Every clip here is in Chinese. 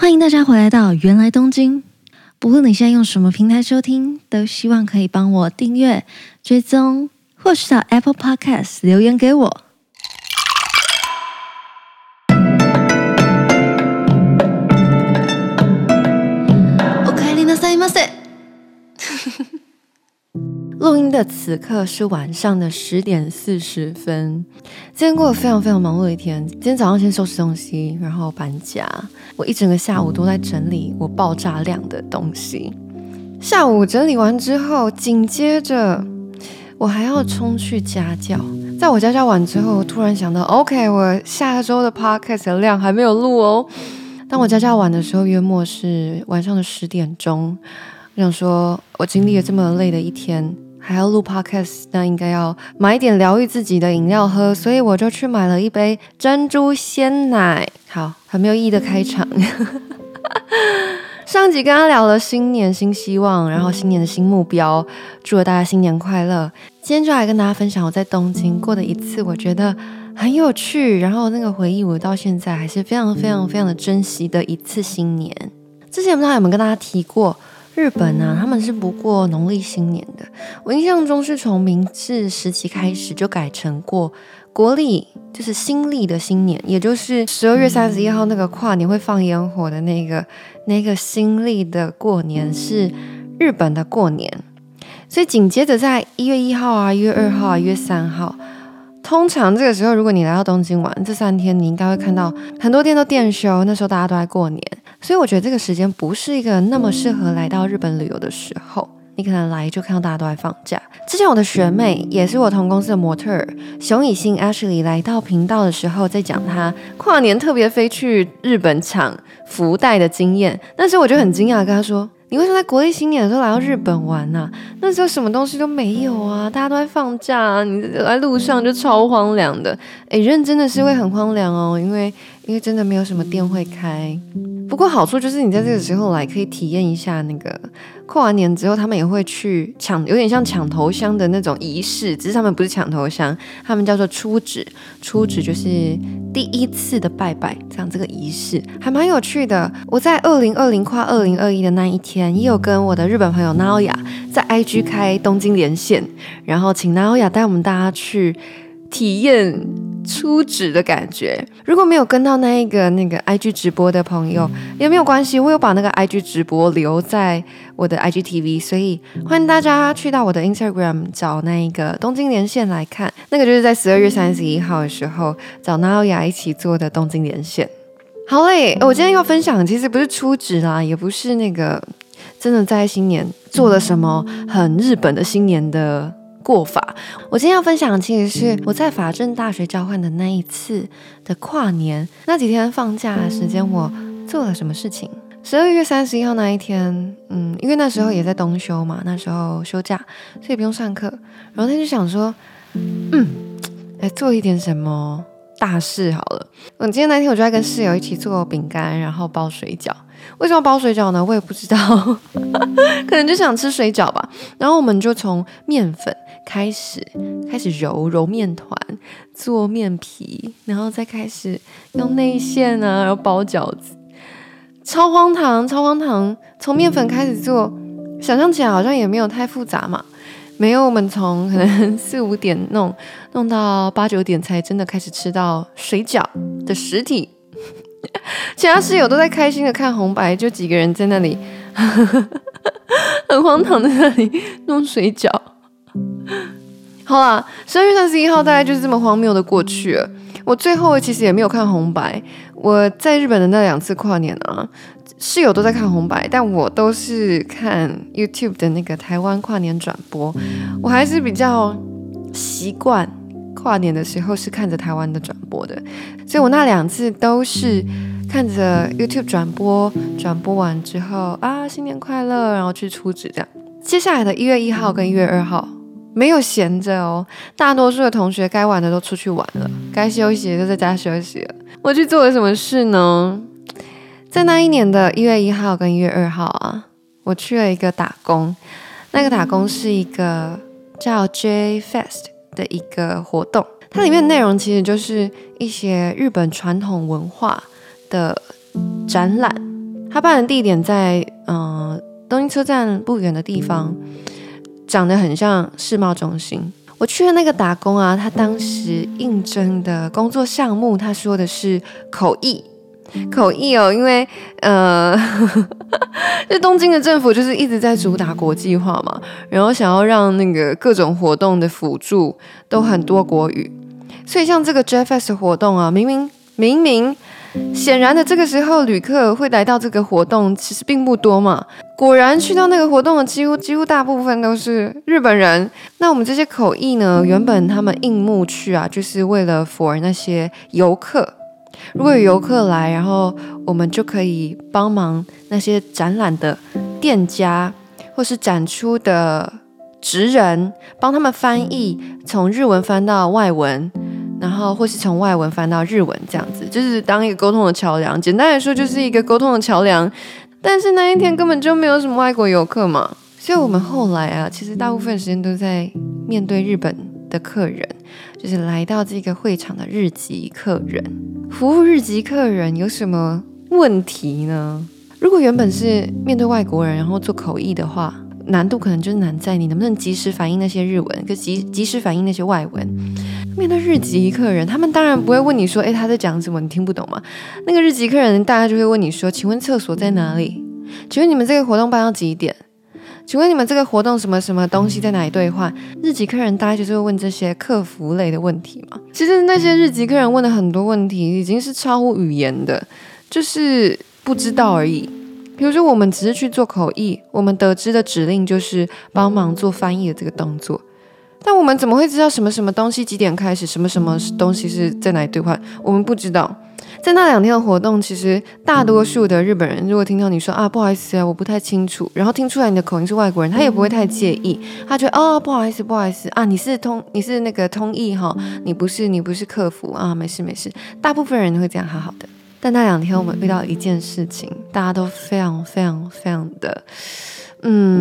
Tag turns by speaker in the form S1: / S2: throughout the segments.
S1: 欢迎大家回来到原来东京。不论你现在用什么平台收听，都希望可以帮我订阅、追踪，或是到 Apple Podcast 留言给我。录音的此刻是晚上的十点四十分。今天过得非常非常忙碌的一天。今天早上先收拾东西，然后搬家。我一整个下午都在整理我爆炸量的东西。下午整理完之后，紧接着我还要冲去家教。在我家教完之后，突然想到，OK，我下周的 Podcast 的量还没有录哦。当我家教完的时候，约莫是晚上的十点钟。我想说，我经历了这么累的一天。还要录 podcast，那应该要买一点疗愈自己的饮料喝，所以我就去买了一杯珍珠鲜奶。好，很没有意义的开场。上集跟他聊了新年新希望，然后新年的新目标，祝了大家新年快乐。今天就来跟大家分享我在东京过的一次，我觉得很有趣，然后那个回忆我到现在还是非常非常非常的珍惜的一次新年。之前不知道有没有跟大家提过。日本呢、啊，他们是不过农历新年的。我印象中是从明治时期开始就改成过国历，就是新历的新年，也就是十二月三十一号那个跨年会放烟火的那个那个新历的过年是日本的过年。所以紧接着在一月一号啊、一月二号啊、一月三号，通常这个时候如果你来到东京玩，这三天你应该会看到很多店都店休，那时候大家都在过年。所以我觉得这个时间不是一个那么适合来到日本旅游的时候。你可能来就看到大家都在放假。之前我的学妹也是我同公司的模特儿熊以欣 Ashley 来到频道的时候，在讲她跨年特别飞去日本抢福袋的经验。但是我就很惊讶，跟她说：“你为什么在国历新年的时候来到日本玩呢、那时候什么东西都没有啊，大家都在放假、啊，你在路上就超荒凉的。诶，认真的是会很荒凉哦，因为因为真的没有什么店会开。”不过好处就是你在这个时候来可以体验一下那个过完年之后，他们也会去抢，有点像抢头香的那种仪式，只是他们不是抢头香，他们叫做出纸。出纸就是第一次的拜拜，这样这个仪式还蛮有趣的。我在二零二零跨二零二一的那一天，也有跟我的日本朋友 Naoya 在 IG 开东京连线，然后请 Naoya 带我们大家去体验。出纸的感觉，如果没有跟到那一个那个 IG 直播的朋友也没有关系，我有把那个 IG 直播留在我的 IGTV，所以欢迎大家去到我的 Instagram 找那一个东京连线来看，那个就是在十二月三十一号的时候找 Naoya 一起做的东京连线。好嘞，我今天要分享其实不是出纸啦，也不是那个真的在新年做了什么很日本的新年的。过法，我今天要分享的其实是我在法政大学交换的那一次的跨年，那几天放假的时间，我做了什么事情。十二月三十一号那一天，嗯，因为那时候也在冬休嘛，那时候休假，所以不用上课。然后他就想说，嗯，来做一点什么大事好了。嗯，今天那天我就在跟室友一起做饼干，然后包水饺。为什么包水饺呢？我也不知道，可能就想吃水饺吧。然后我们就从面粉开始，开始揉揉面团，做面皮，然后再开始用内馅啊，然后包饺子，超荒唐，超荒唐。从面粉开始做，想象起来好像也没有太复杂嘛。没有，我们从可能四五点弄，弄到八九点才真的开始吃到水饺的实体。其他室友都在开心的看红白，就几个人在那里，很荒唐的那里弄水饺。好啦，十二月三十一号大概就是这么荒谬的过去了。我最后其实也没有看红白。我在日本的那两次跨年啊，室友都在看红白，但我都是看 YouTube 的那个台湾跨年转播。我还是比较习惯。跨年的时候是看着台湾的转播的，所以我那两次都是看着 YouTube 转播，转播完之后啊，新年快乐，然后去出纸这样。接下来的一月一号跟一月二号没有闲着哦，大多数的同学该玩的都出去玩了，该休息的都在家休息了。我去做了什么事呢？在那一年的一月一号跟一月二号啊，我去了一个打工，那个打工是一个叫 J Fest。的一个活动，它里面的内容其实就是一些日本传统文化的展览，他办的地点在嗯、呃、东京车站不远的地方，长得很像世贸中心。我去的那个打工啊，他当时应征的工作项目，他说的是口译。口译哦，因为呃，这东京的政府就是一直在主打国际化嘛，然后想要让那个各种活动的辅助都很多国语，所以像这个 JFS 活动啊，明明明明显然的这个时候旅客会来到这个活动其实并不多嘛，果然去到那个活动的几乎几乎大部分都是日本人。那我们这些口译呢，原本他们应募去啊，就是为了 for 那些游客。如果有游客来，然后我们就可以帮忙那些展览的店家，或是展出的职人，帮他们翻译，从日文翻到外文，然后或是从外文翻到日文，这样子就是当一个沟通的桥梁。简单来说，就是一个沟通的桥梁。但是那一天根本就没有什么外国游客嘛，所以我们后来啊，其实大部分时间都在面对日本的客人。就是来到这个会场的日籍客人，服务日籍客人有什么问题呢？如果原本是面对外国人，然后做口译的话，难度可能就是难在你能不能及时反应那些日文，跟及及时反应那些外文。面对日籍客人，他们当然不会问你说，诶，他在讲什么？你听不懂吗？那个日籍客人大概就会问你说，请问厕所在哪里？请问你们这个活动办到几点？请问你们这个活动什么什么东西在哪里兑换？日籍客人大概就是会问这些客服类的问题嘛？其实那些日籍客人问的很多问题已经是超乎语言的，就是不知道而已。比如说我们只是去做口译，我们得知的指令就是帮忙做翻译的这个动作，但我们怎么会知道什么什么东西几点开始，什么什么东西是在哪里兑换？我们不知道。在那两天的活动，其实大多数的日本人如果听到你说啊，不好意思啊，我不太清楚，然后听出来你的口音是外国人，他也不会太介意，他觉得哦，不好意思，不好意思啊，你是通你是那个通译哈，你不是你不是客服啊，没事没事，大部分人会这样好好的。但那两天我们遇到一件事情，大家都非常非常非常的嗯，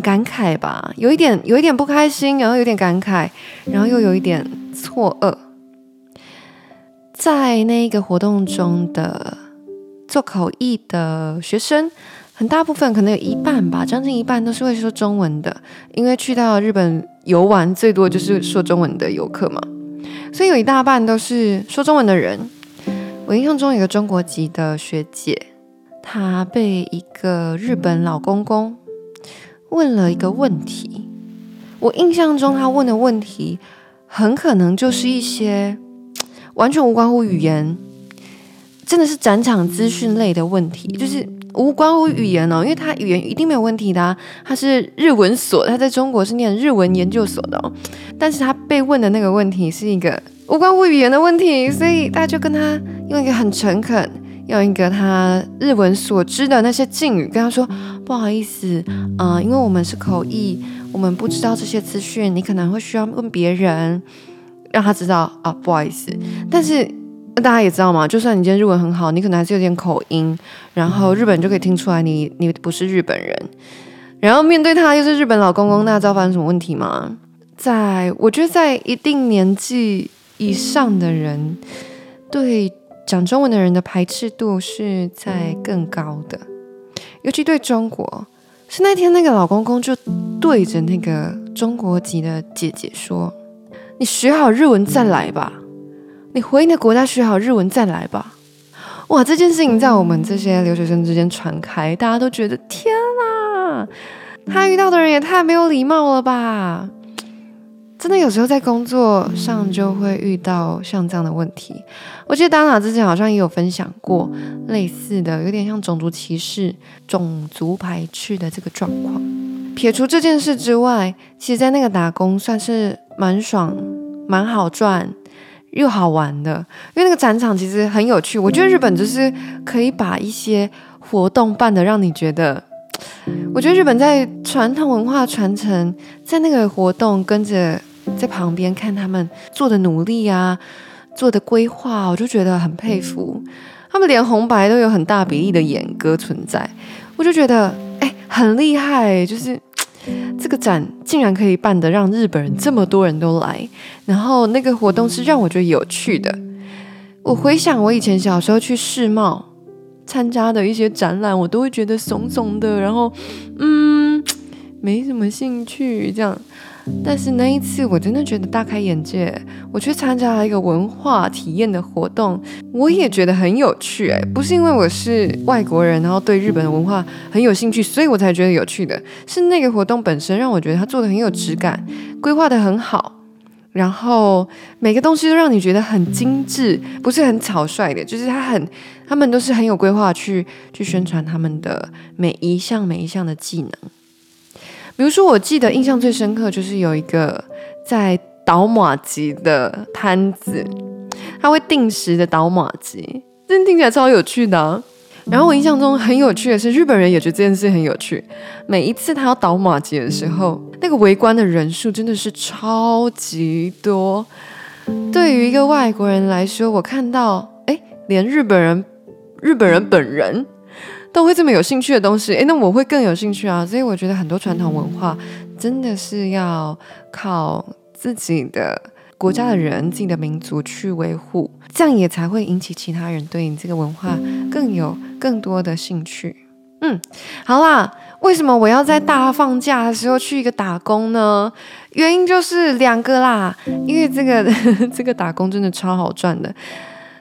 S1: 感慨吧，有一点有一点不开心，然后有点感慨，然后又有一点错愕。在那个活动中的做口译的学生，很大部分可能有一半吧，将近一半都是会说中文的，因为去到日本游玩最多就是说中文的游客嘛，所以有一大半都是说中文的人。我印象中有个中国籍的学姐，她被一个日本老公公问了一个问题，我印象中他问的问题很可能就是一些。完全无关乎语言，真的是展场资讯类的问题，就是无关乎语言哦，因为他语言一定没有问题的，他是日文所，他在中国是念日文研究所的，但是他被问的那个问题是一个无关乎语言的问题，所以大家就跟他用一个很诚恳，用一个他日文所知的那些敬语跟他说，不好意思，呃，因为我们是口译，我们不知道这些资讯，你可能会需要问别人。让他知道啊，不好意思，但是大家也知道嘛，就算你今天日文很好，你可能还是有点口音，然后日本就可以听出来你你不是日本人，然后面对他又是日本老公公，那知道发生什么问题吗？在我觉得在一定年纪以上的人，对讲中文的人的排斥度是在更高的，尤其对中国，是那天那个老公公就对着那个中国籍的姐姐说。你学好日文再来吧，你回你的国家学好日文再来吧。哇，这件事情在我们这些留学生之间传开，大家都觉得天啊，他遇到的人也太没有礼貌了吧！真的有时候在工作上就会遇到像这样的问题。我记得 Dana 之前好像也有分享过类似的，有点像种族歧视、种族排斥的这个状况。撇除这件事之外，其实在那个打工算是。蛮爽，蛮好赚，又好玩的。因为那个展场其实很有趣，我觉得日本就是可以把一些活动办得让你觉得，我觉得日本在传统文化传承，在那个活动跟着在旁边看他们做的努力啊，做的规划，我就觉得很佩服。他们连红白都有很大比例的演歌存在，我就觉得哎，很厉害，就是。这个展竟然可以办得让日本人这么多人都来，然后那个活动是让我觉得有趣的。我回想我以前小时候去世贸，参加的一些展览，我都会觉得怂怂的，然后嗯，没什么兴趣这样。但是那一次我真的觉得大开眼界，我去参加了一个文化体验的活动，我也觉得很有趣。诶，不是因为我是外国人，然后对日本的文化很有兴趣，所以我才觉得有趣的，是那个活动本身让我觉得它做的很有质感，规划的很好，然后每个东西都让你觉得很精致，不是很草率的，就是它很，他们都是很有规划去去宣传他们的每一项每一项的技能。比如说，我记得印象最深刻就是有一个在捣麻糬的摊子，他会定时的捣麻糬，真听起来超有趣的啊。然后我印象中很有趣的是，日本人也觉得这件事很有趣。每一次他要捣麻糬的时候，那个围观的人数真的是超级多。对于一个外国人来说，我看到，诶，连日本人，日本人本人。都会这么有兴趣的东西，诶，那我会更有兴趣啊！所以我觉得很多传统文化真的是要靠自己的国家的人、自己的民族去维护，这样也才会引起其他人对你这个文化更有更多的兴趣。嗯，好啦，为什么我要在大放假的时候去一个打工呢？原因就是两个啦，因为这个 这个打工真的超好赚的。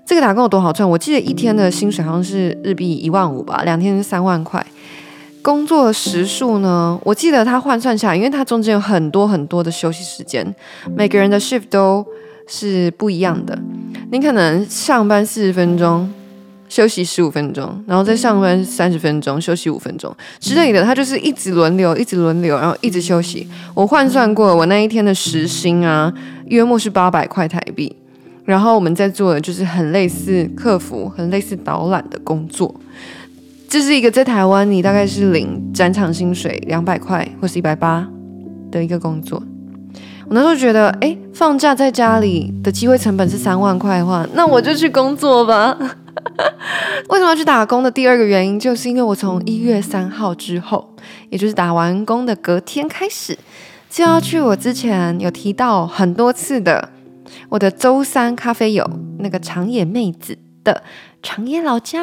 S1: 这个打工有多好赚？我记得一天的薪水好像是日币一万五吧，两天是三万块。工作时数呢？我记得他换算下来，因为他中间有很多很多的休息时间，每个人的 shift 都是不一样的。你可能上班四十分钟，休息十五分钟，然后再上班三十分钟，休息五分钟之类的。他就是一直轮流，一直轮流，然后一直休息。我换算过，我那一天的时薪啊，约莫是八百块台币。然后我们在做的就是很类似客服、很类似导览的工作，这是一个在台湾你大概是领展场薪水两百块或是一百八的一个工作。我那时候觉得，哎，放假在家里的机会成本是三万块的话，那我就去工作吧。为什么要去打工的第二个原因，就是因为我从一月三号之后，也就是打完工的隔天开始，就要去我之前有提到很多次的。我的周三咖啡有那个长野妹子的长野老家。